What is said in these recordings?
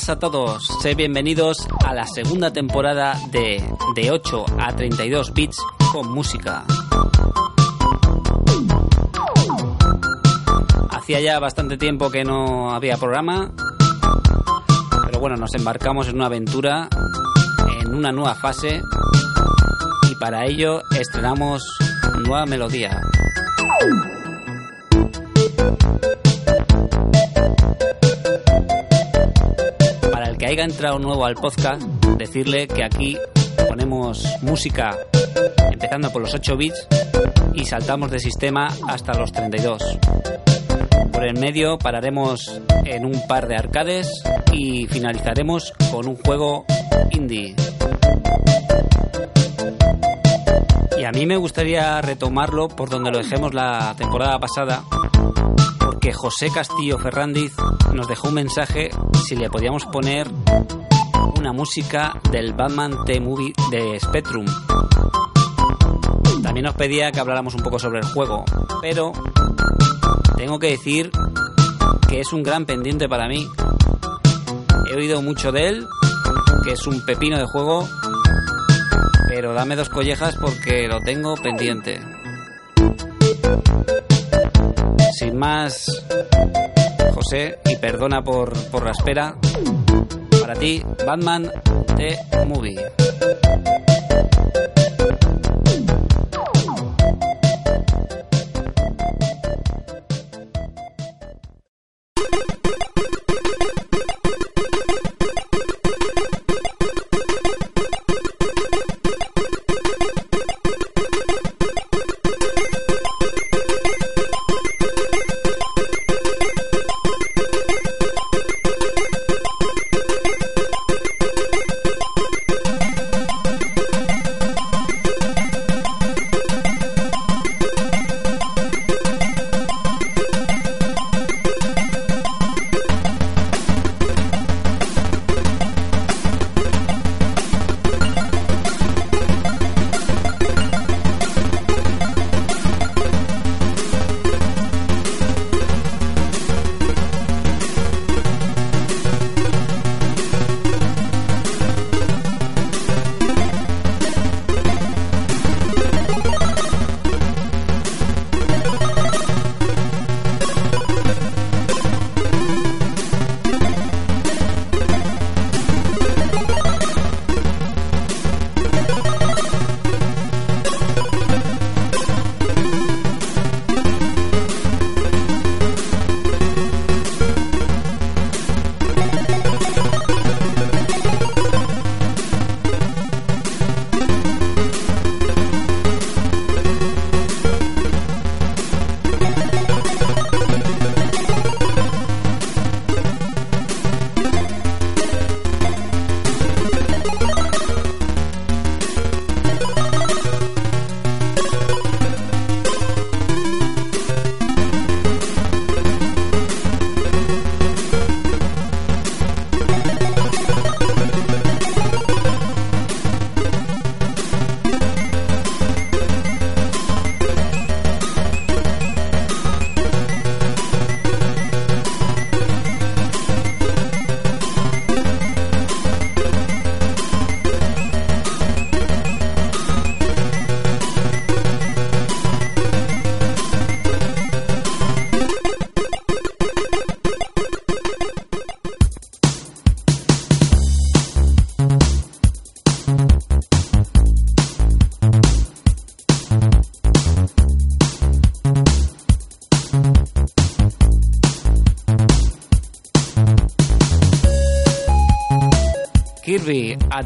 buenas a todos, sé bienvenidos a la segunda temporada de De 8 a 32 bits con música. Hacía ya bastante tiempo que no había programa, pero bueno, nos embarcamos en una aventura, en una nueva fase, y para ello estrenamos nueva melodía. Haya entrado nuevo al podcast, decirle que aquí ponemos música empezando por los 8 bits y saltamos de sistema hasta los 32. Por el medio pararemos en un par de arcades y finalizaremos con un juego indie. Y a mí me gustaría retomarlo por donde lo dejemos la temporada pasada, porque José Castillo Ferrandiz nos dejó un mensaje si le podíamos poner una música del Batman T-Movie de Spectrum. También nos pedía que habláramos un poco sobre el juego, pero tengo que decir que es un gran pendiente para mí. He oído mucho de él, que es un pepino de juego, pero dame dos collejas porque lo tengo pendiente. Sin más, José, y perdona por, por la espera, para ti, Batman The Movie.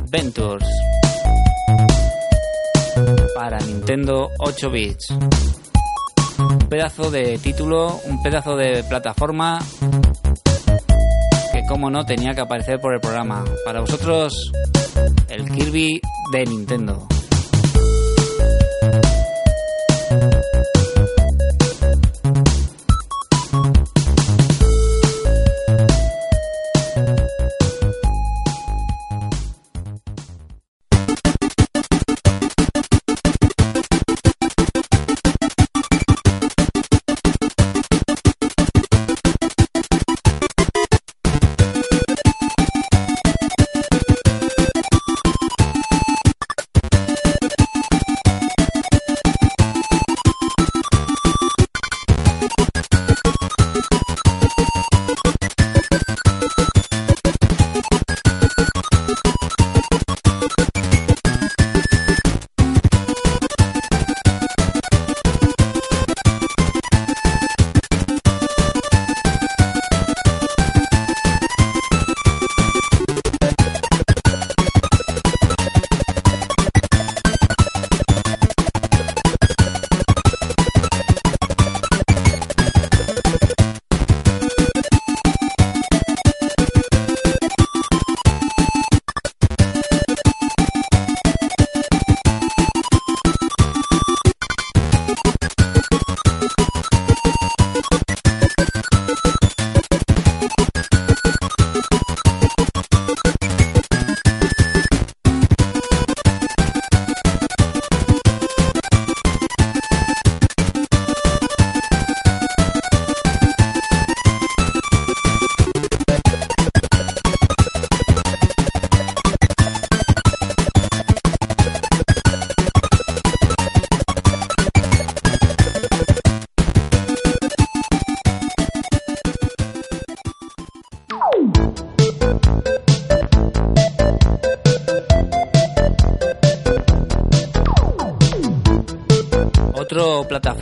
Adventures para Nintendo 8 bits. Un pedazo de título, un pedazo de plataforma que como no tenía que aparecer por el programa. Para vosotros, el Kirby de Nintendo.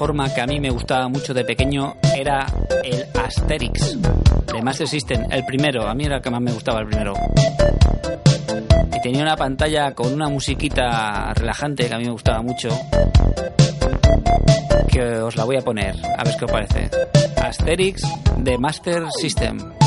Plataforma que a mí me gustaba mucho de pequeño era el Asterix de Master System, el primero, a mí era el que más me gustaba el primero. Y tenía una pantalla con una musiquita relajante que a mí me gustaba mucho. Que os la voy a poner, a ver qué os parece. Asterix de Master System.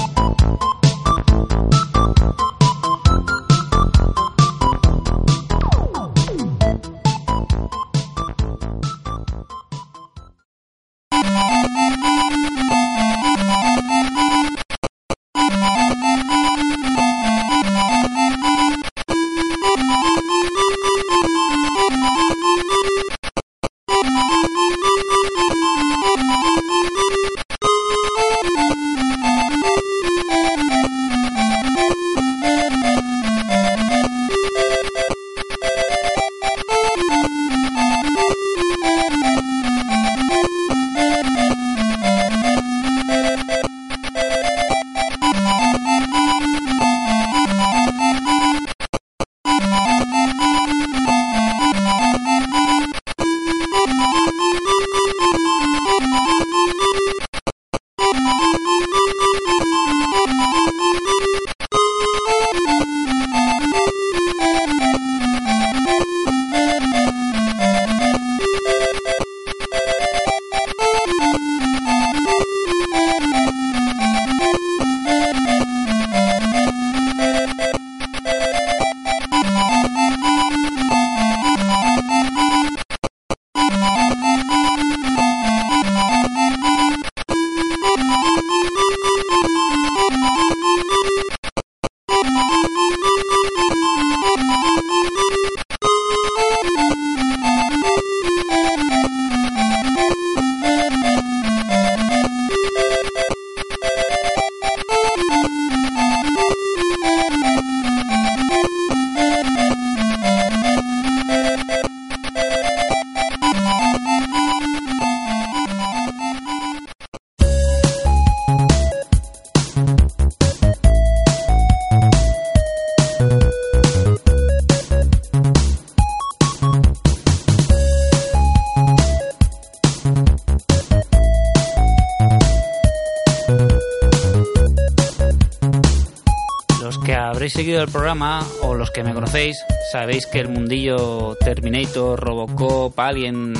Seguido el programa, o los que me conocéis, sabéis que el mundillo Terminator, Robocop, Alien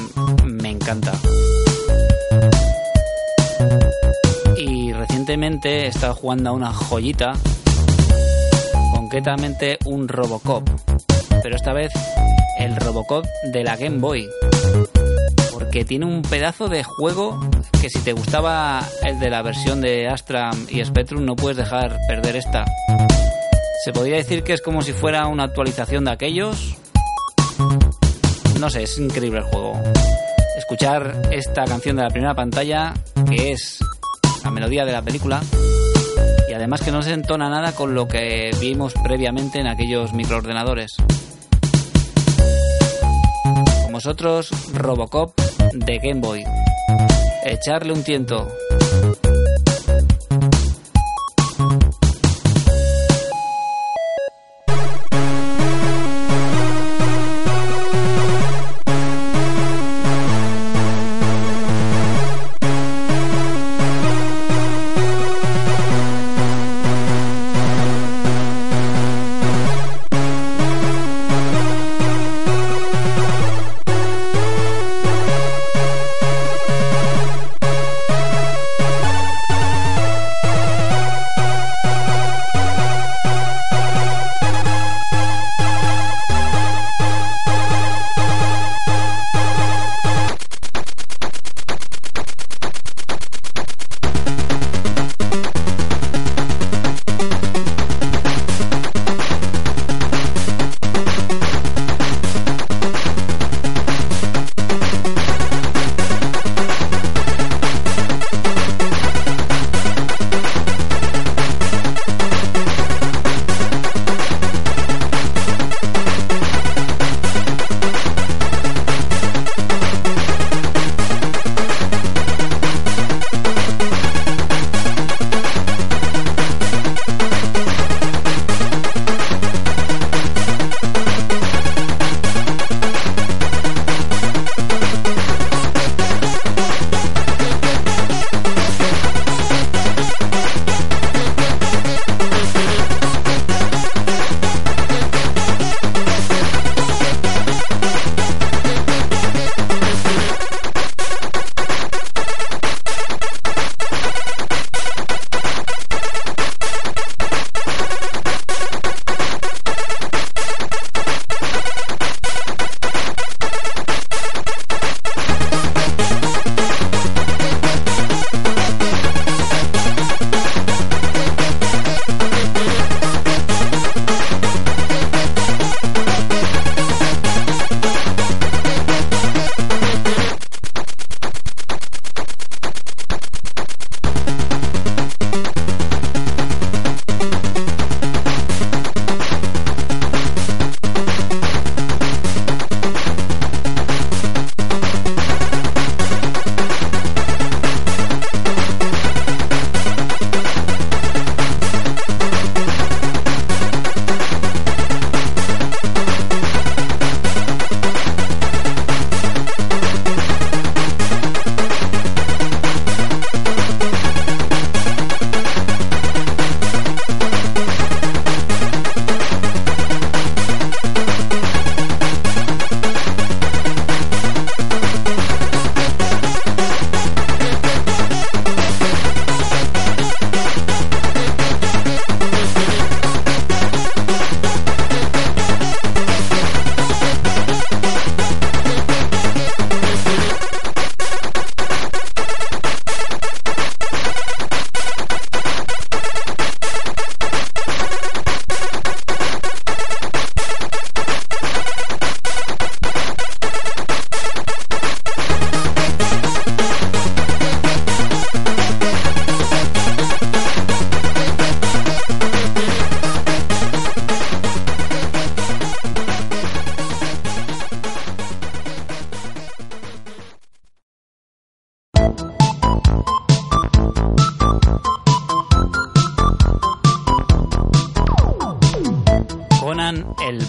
me encanta. Y recientemente he estado jugando a una joyita, concretamente un Robocop, pero esta vez el Robocop de la Game Boy porque tiene un pedazo de juego que si te gustaba el de la versión de Astra y Spectrum no puedes dejar perder esta. Se podría decir que es como si fuera una actualización de aquellos. No sé, es increíble el juego. Escuchar esta canción de la primera pantalla, que es la melodía de la película, y además que no se entona nada con lo que vimos previamente en aquellos microordenadores vosotros Robocop de Game Boy. Echarle un tiento.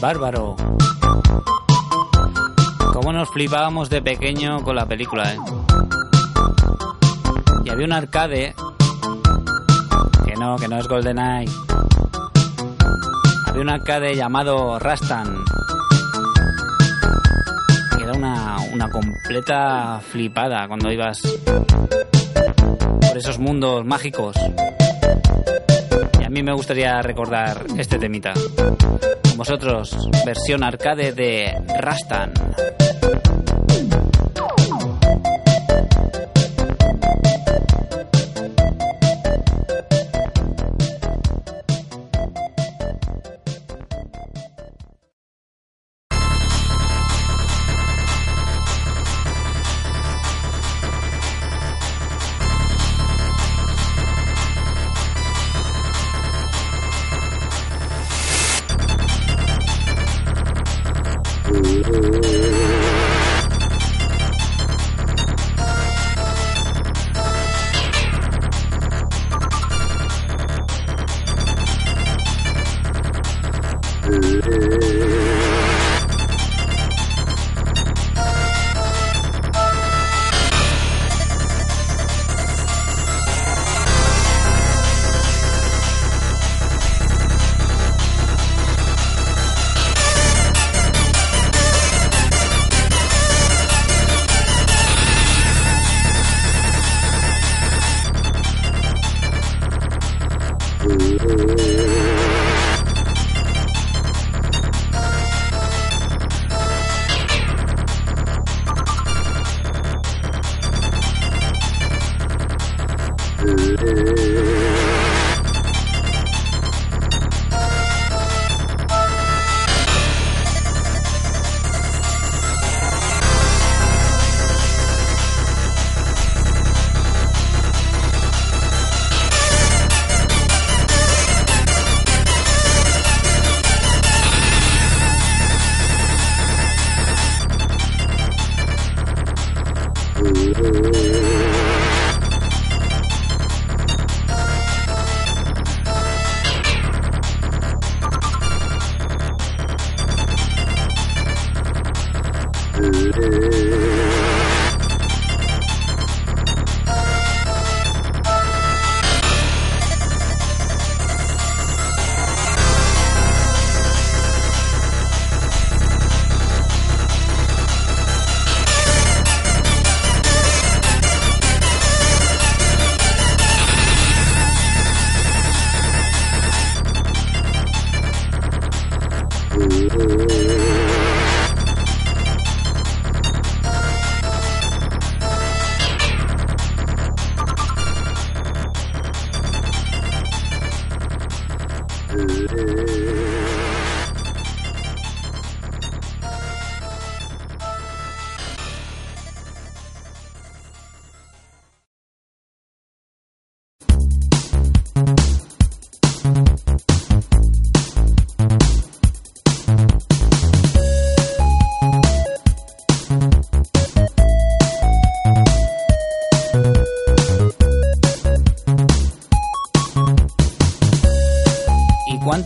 Bárbaro. Cómo nos flipábamos de pequeño con la película, ¿eh? Y había un arcade que no, que no es GoldenEye. Había un arcade llamado Rastan. Que era una, una completa flipada cuando ibas por esos mundos mágicos. Y a mí me gustaría recordar este temita. Vosotros, versión arcade de Rastan.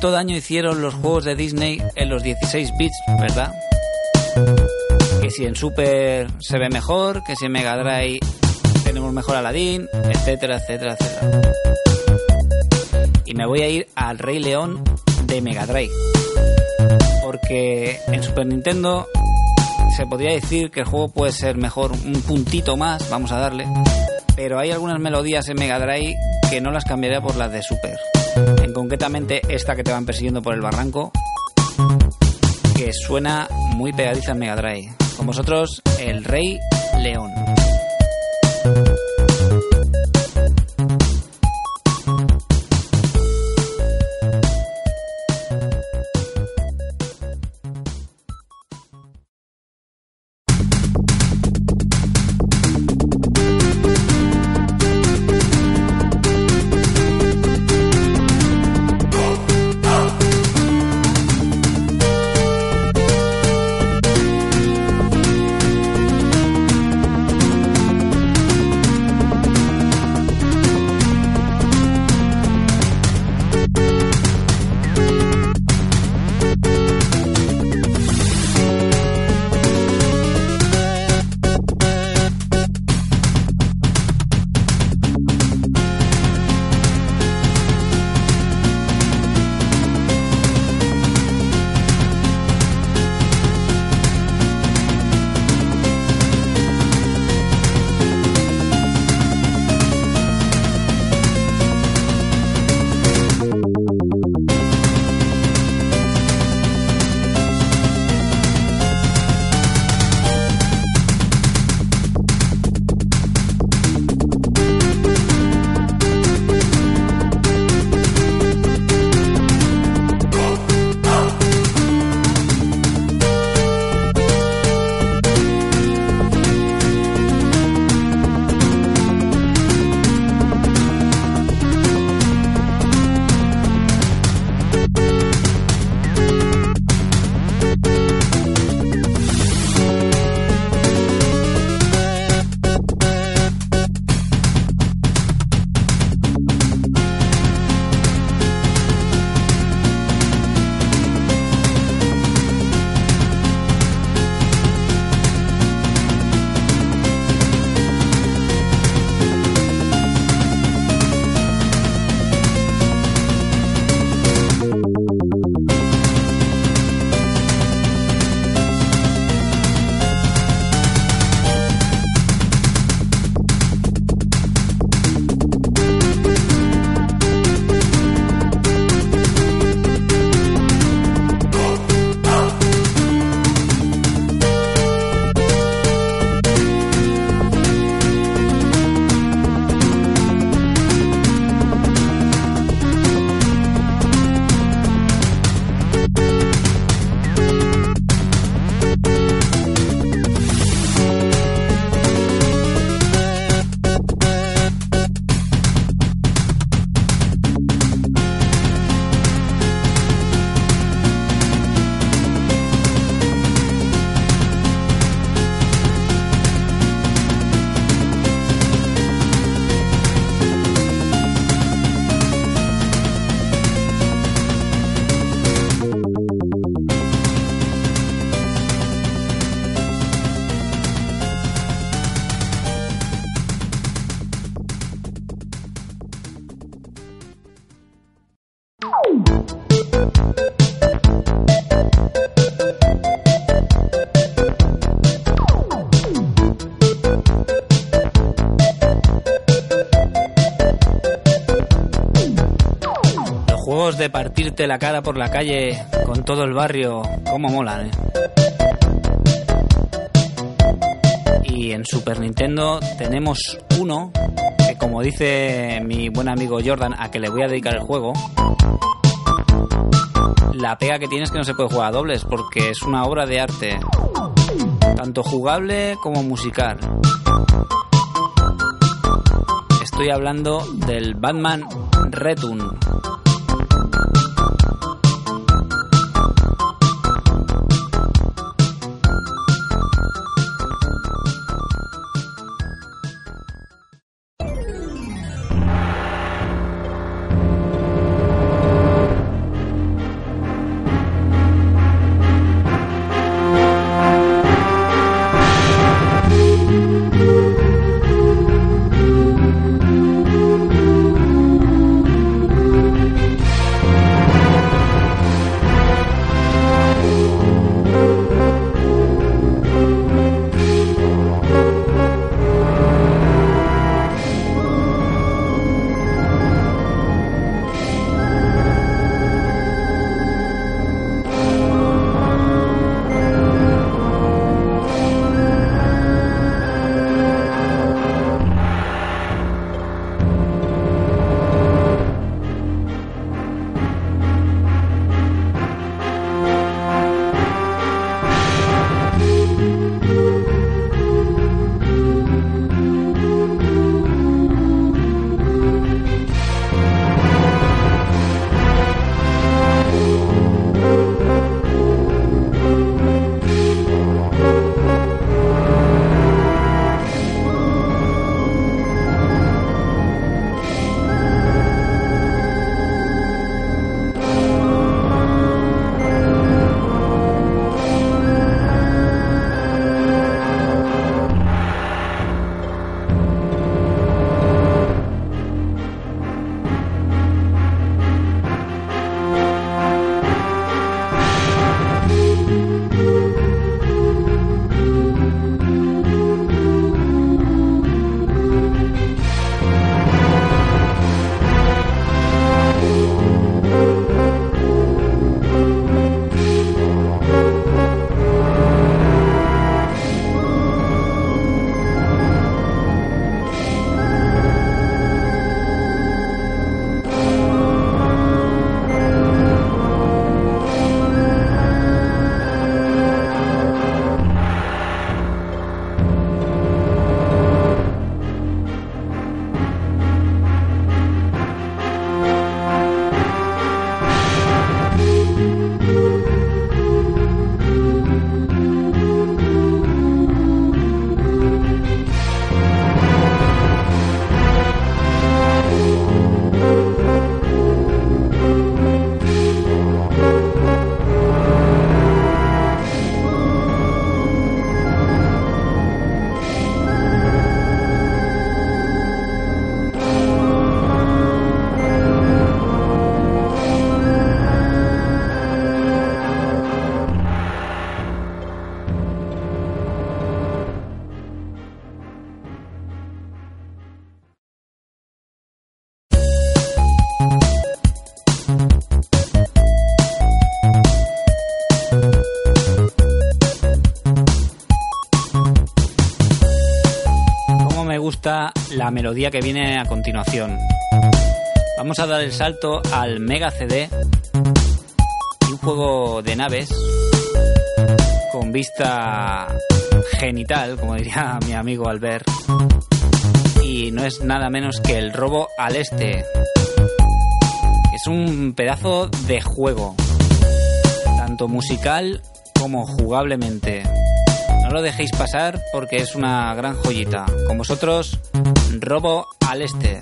Cuánto daño hicieron los juegos de Disney en los 16 bits, ¿verdad? Que si en Super se ve mejor, que si en Mega Drive tenemos mejor Aladdin, etcétera, etcétera, etcétera. Y me voy a ir al Rey León de Mega Drive. Porque en Super Nintendo se podría decir que el juego puede ser mejor un puntito más, vamos a darle. Pero hay algunas melodías en Mega Drive que no las cambiaría por las de Super concretamente esta que te van persiguiendo por el barranco, que suena muy pegadiza en Mega Drive. Con vosotros, el Rey León. De partirte la cara por la calle con todo el barrio, cómo molan, ¿eh? Y en Super Nintendo tenemos uno que, como dice mi buen amigo Jordan, a que le voy a dedicar el juego, la pega que tiene es que no se puede jugar a dobles porque es una obra de arte, tanto jugable como musical. Estoy hablando del Batman Return. La melodía que viene a continuación. Vamos a dar el salto al Mega CD, un juego de naves con vista genital, como diría mi amigo Albert, y no es nada menos que el robo al este. Es un pedazo de juego, tanto musical como jugablemente. No lo dejéis pasar porque es una gran joyita. Con vosotros, Robo al Este.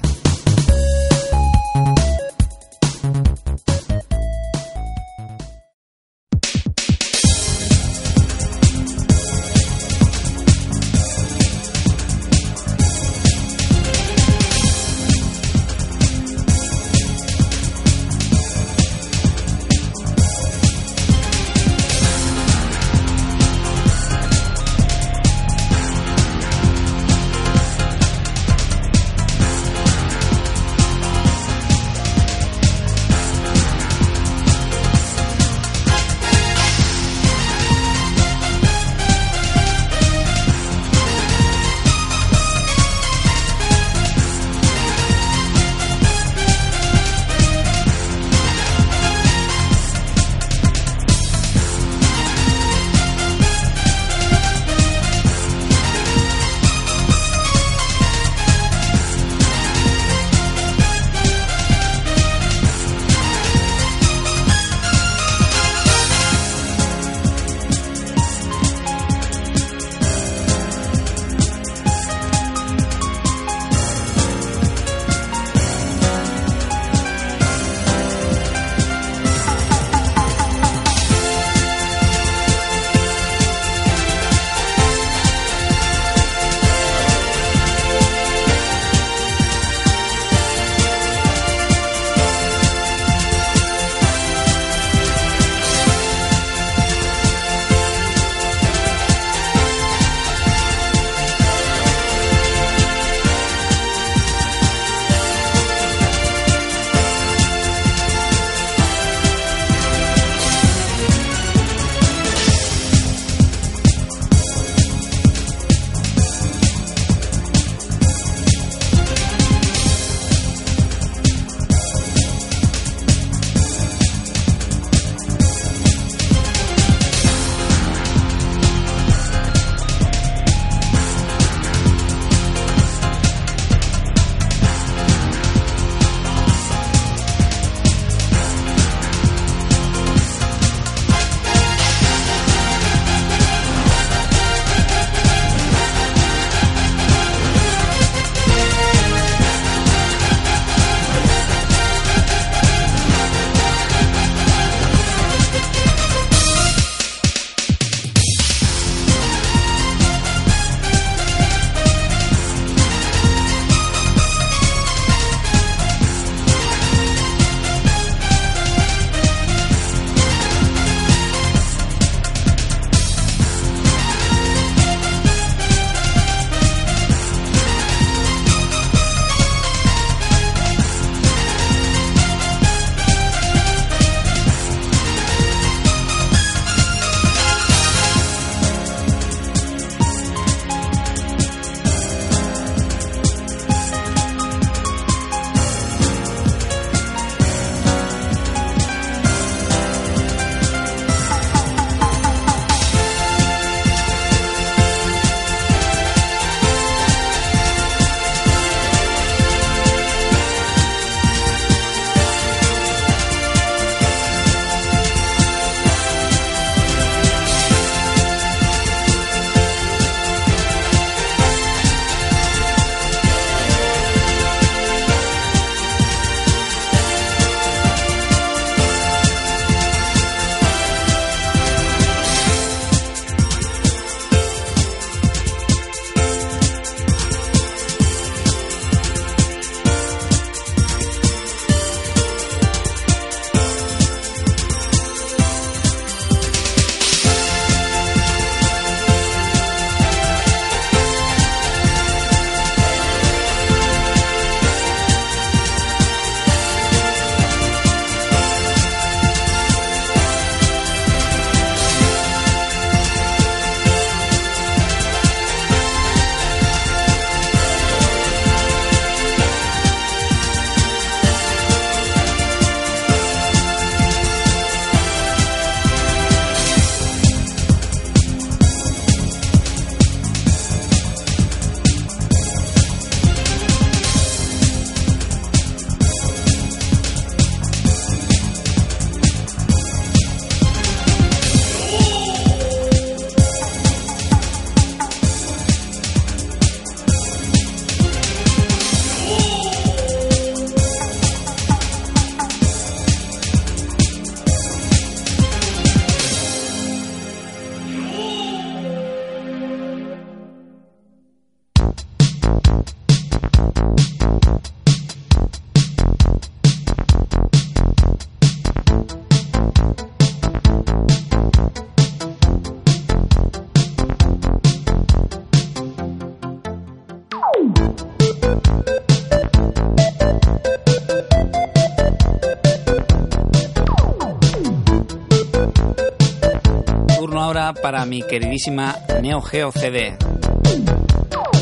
Para mi queridísima Neo Geo CD.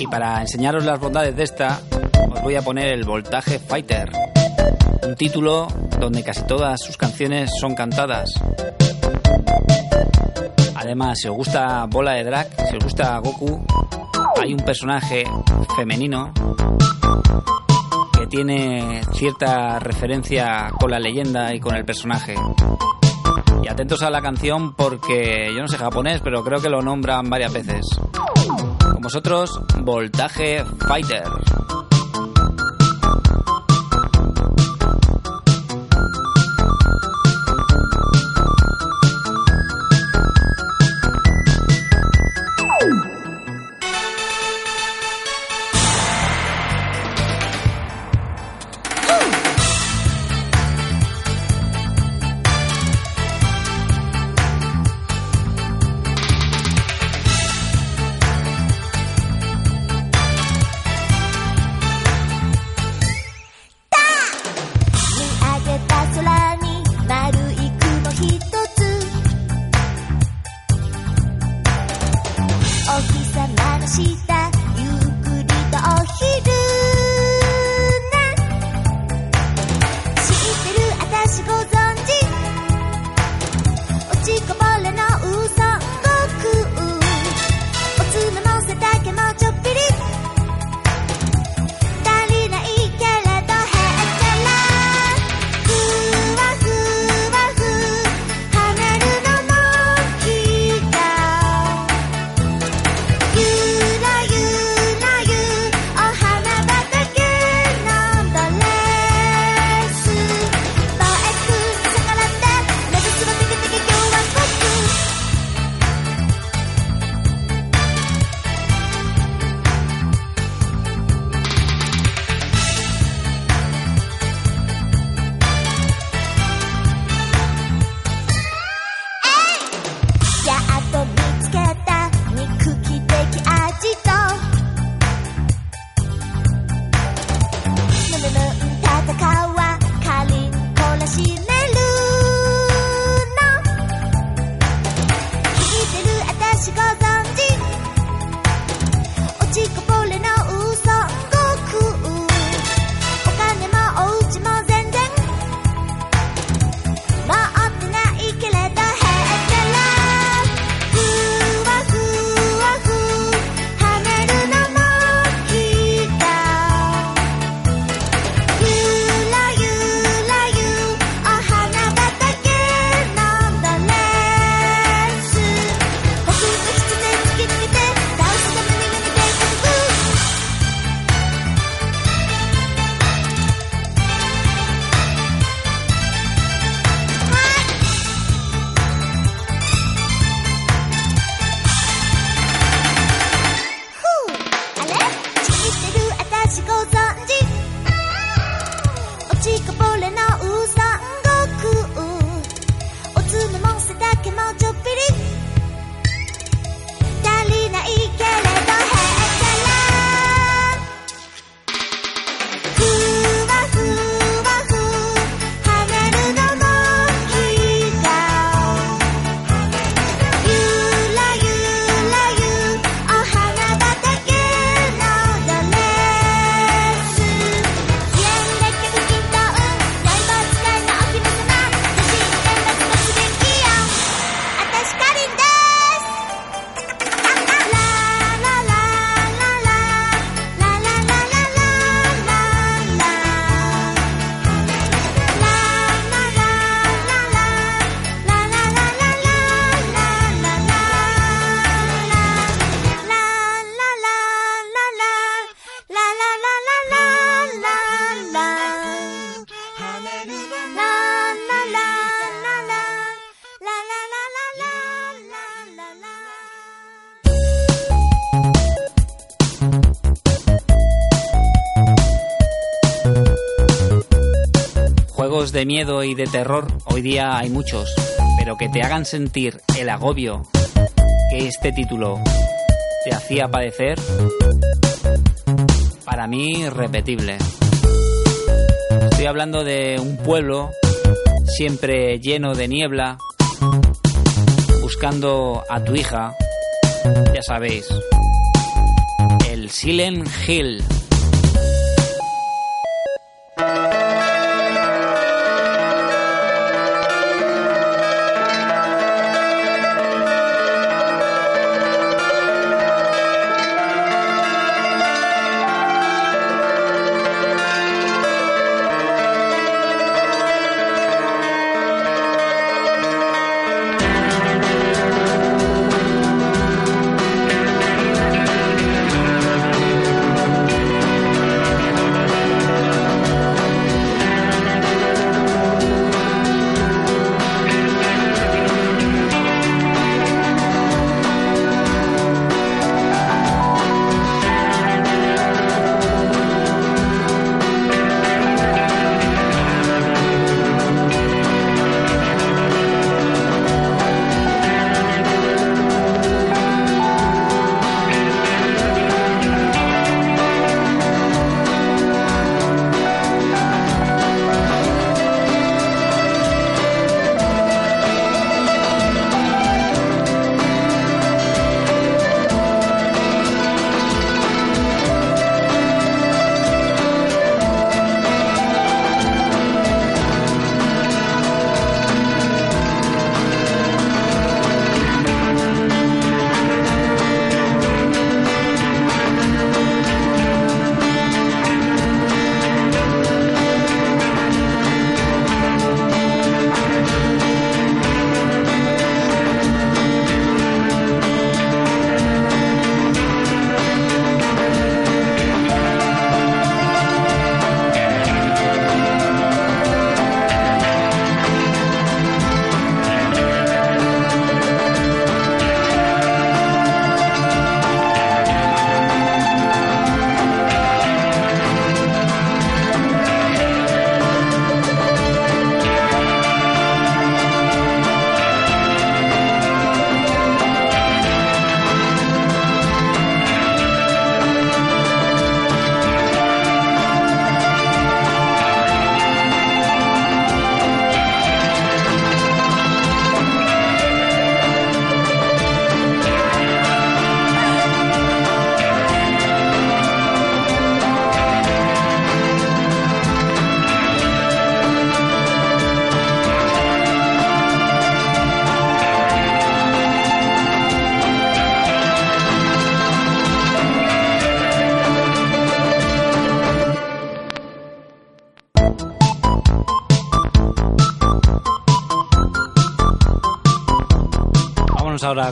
Y para enseñaros las bondades de esta, os voy a poner el Voltaje Fighter. Un título donde casi todas sus canciones son cantadas. Además, si os gusta Bola de Drag, si os gusta Goku, hay un personaje femenino que tiene cierta referencia con la leyenda y con el personaje. Atentos a la canción porque yo no sé japonés, pero creo que lo nombran varias veces. Con vosotros, Voltaje Fighter. Miedo y de terror hoy día hay muchos, pero que te hagan sentir el agobio que este título te hacía padecer, para mí irrepetible. Estoy hablando de un pueblo siempre lleno de niebla, buscando a tu hija, ya sabéis, el Silent Hill.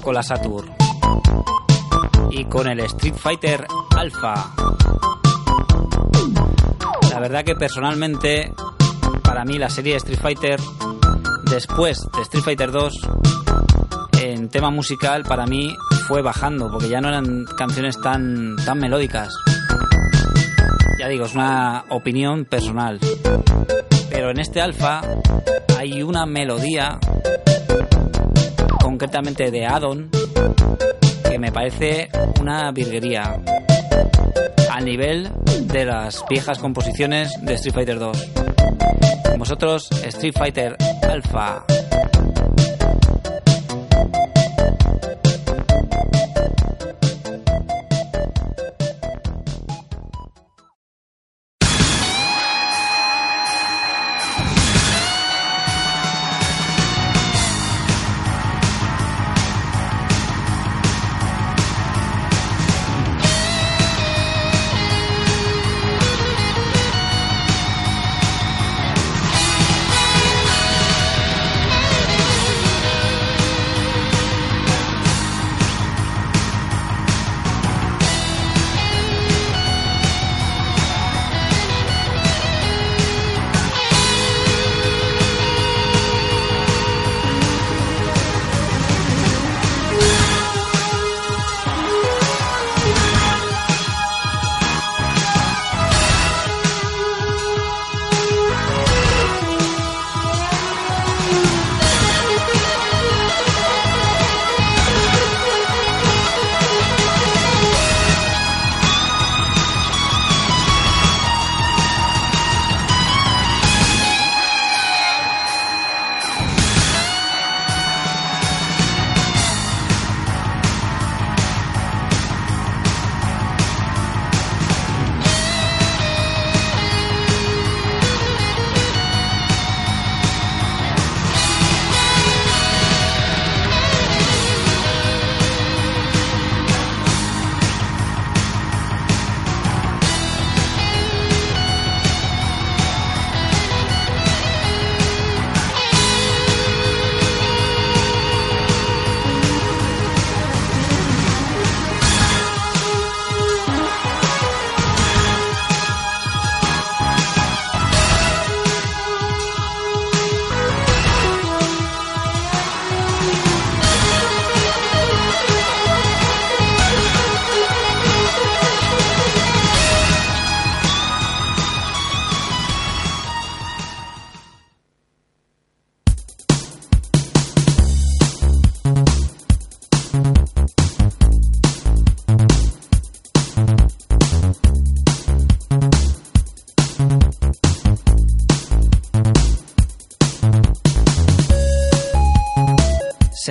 Con la Saturn y con el Street Fighter Alpha. La verdad que personalmente, para mí la serie Street Fighter, después de Street Fighter 2, en tema musical, para mí fue bajando, porque ya no eran canciones tan, tan melódicas. Ya digo, es una opinión personal. Pero en este alfa hay una melodía concretamente de Addon, que me parece una virguería a nivel de las viejas composiciones de Street Fighter 2. vosotros, Street Fighter Alpha.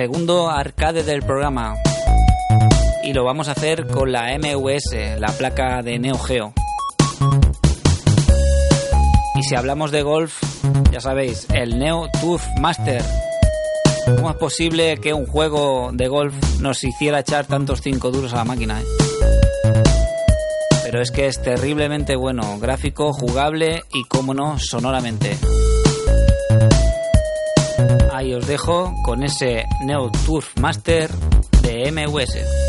Segundo arcade del programa. Y lo vamos a hacer con la MUS, la placa de Neo Geo. Y si hablamos de golf, ya sabéis, el Neo Turf Master. ¿Cómo es posible que un juego de golf nos hiciera echar tantos cinco duros a la máquina? Eh? Pero es que es terriblemente bueno, gráfico, jugable y, como no, sonoramente ahí os dejo con ese Neo Turf Master de MUS.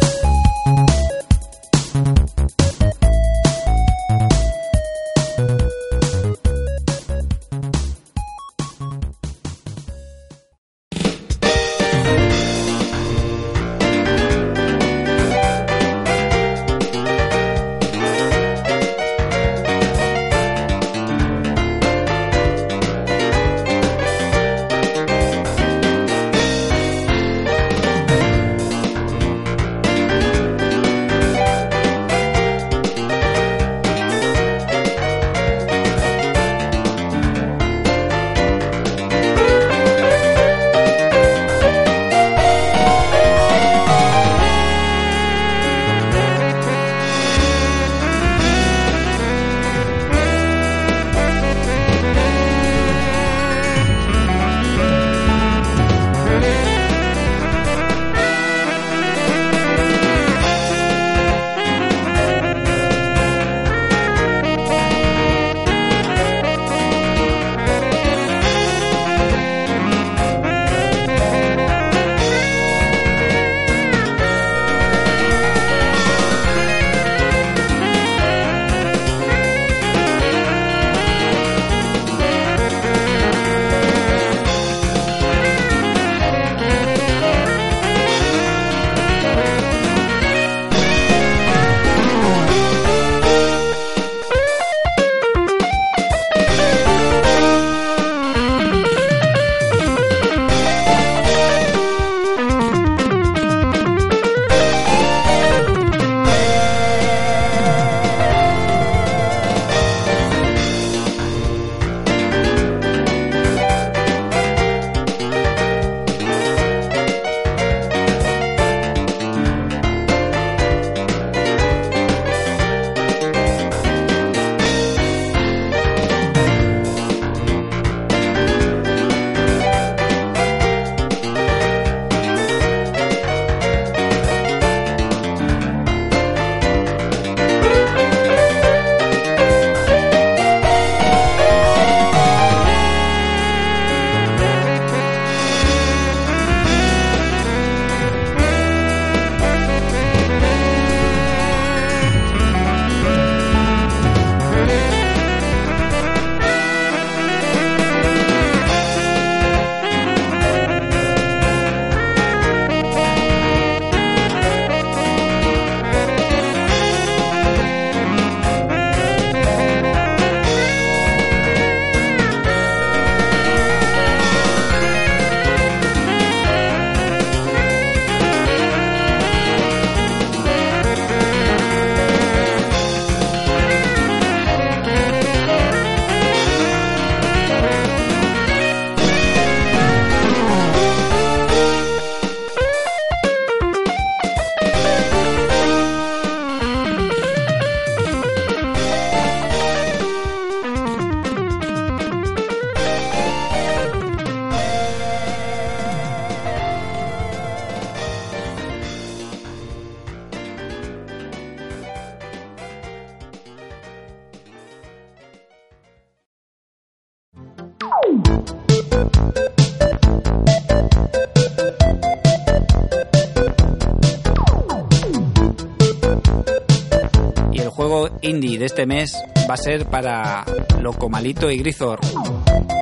A ser para Locomalito y Grizor.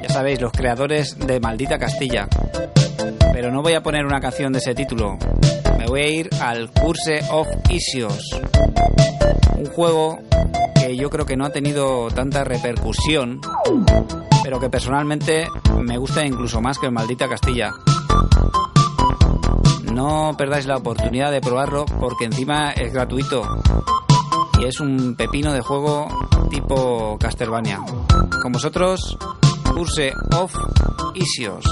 Ya sabéis, los creadores de Maldita Castilla. Pero no voy a poner una canción de ese título. Me voy a ir al Curse of Issues. Un juego que yo creo que no ha tenido tanta repercusión, pero que personalmente me gusta incluso más que Maldita Castilla. No perdáis la oportunidad de probarlo porque encima es gratuito es un pepino de juego tipo Castlevania. Con vosotros, Curse of Isios.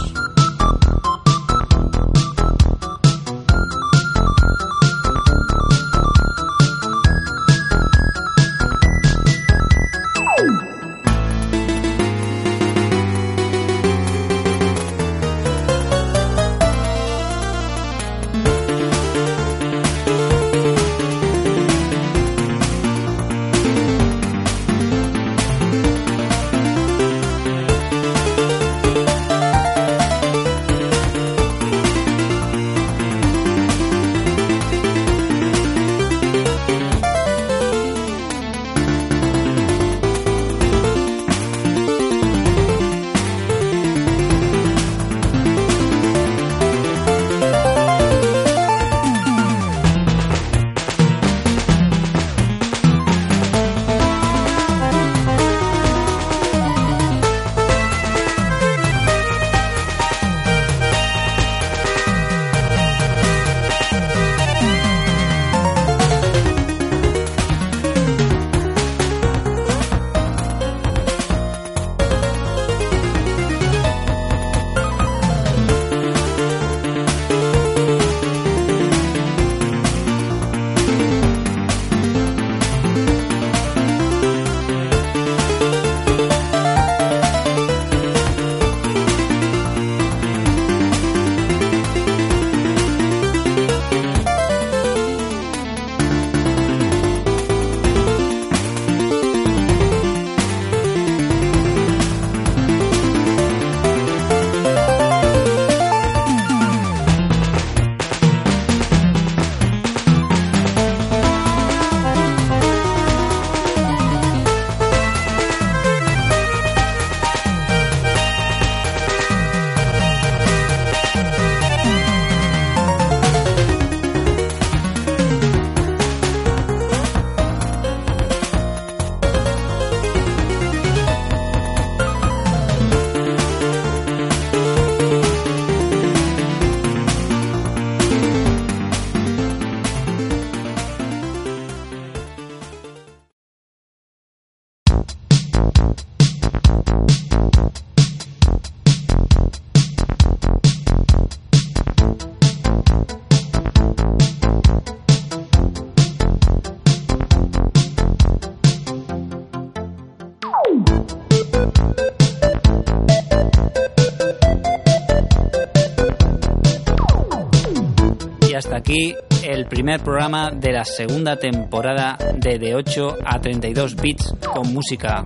El primer programa de la segunda temporada de De 8 a 32 bits con música.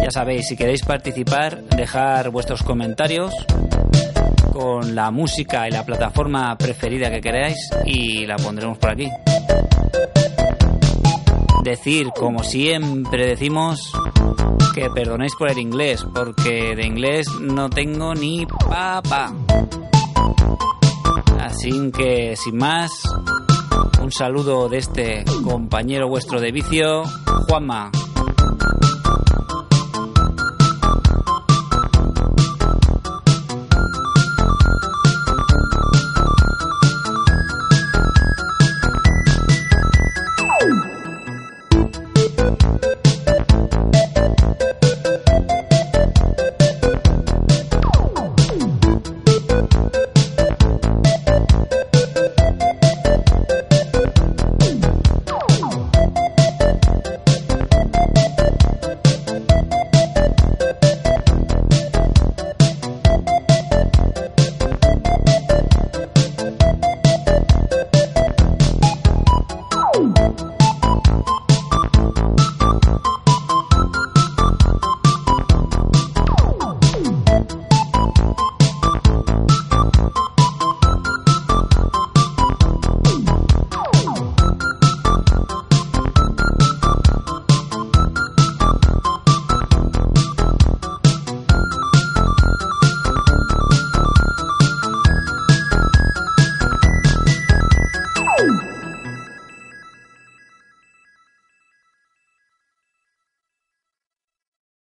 Ya sabéis, si queréis participar, dejar vuestros comentarios con la música y la plataforma preferida que queráis y la pondremos por aquí. Decir, como siempre decimos, que perdonéis por el inglés, porque de inglés no tengo ni papa. Así que, sin más, un saludo de este compañero vuestro de vicio, Juanma.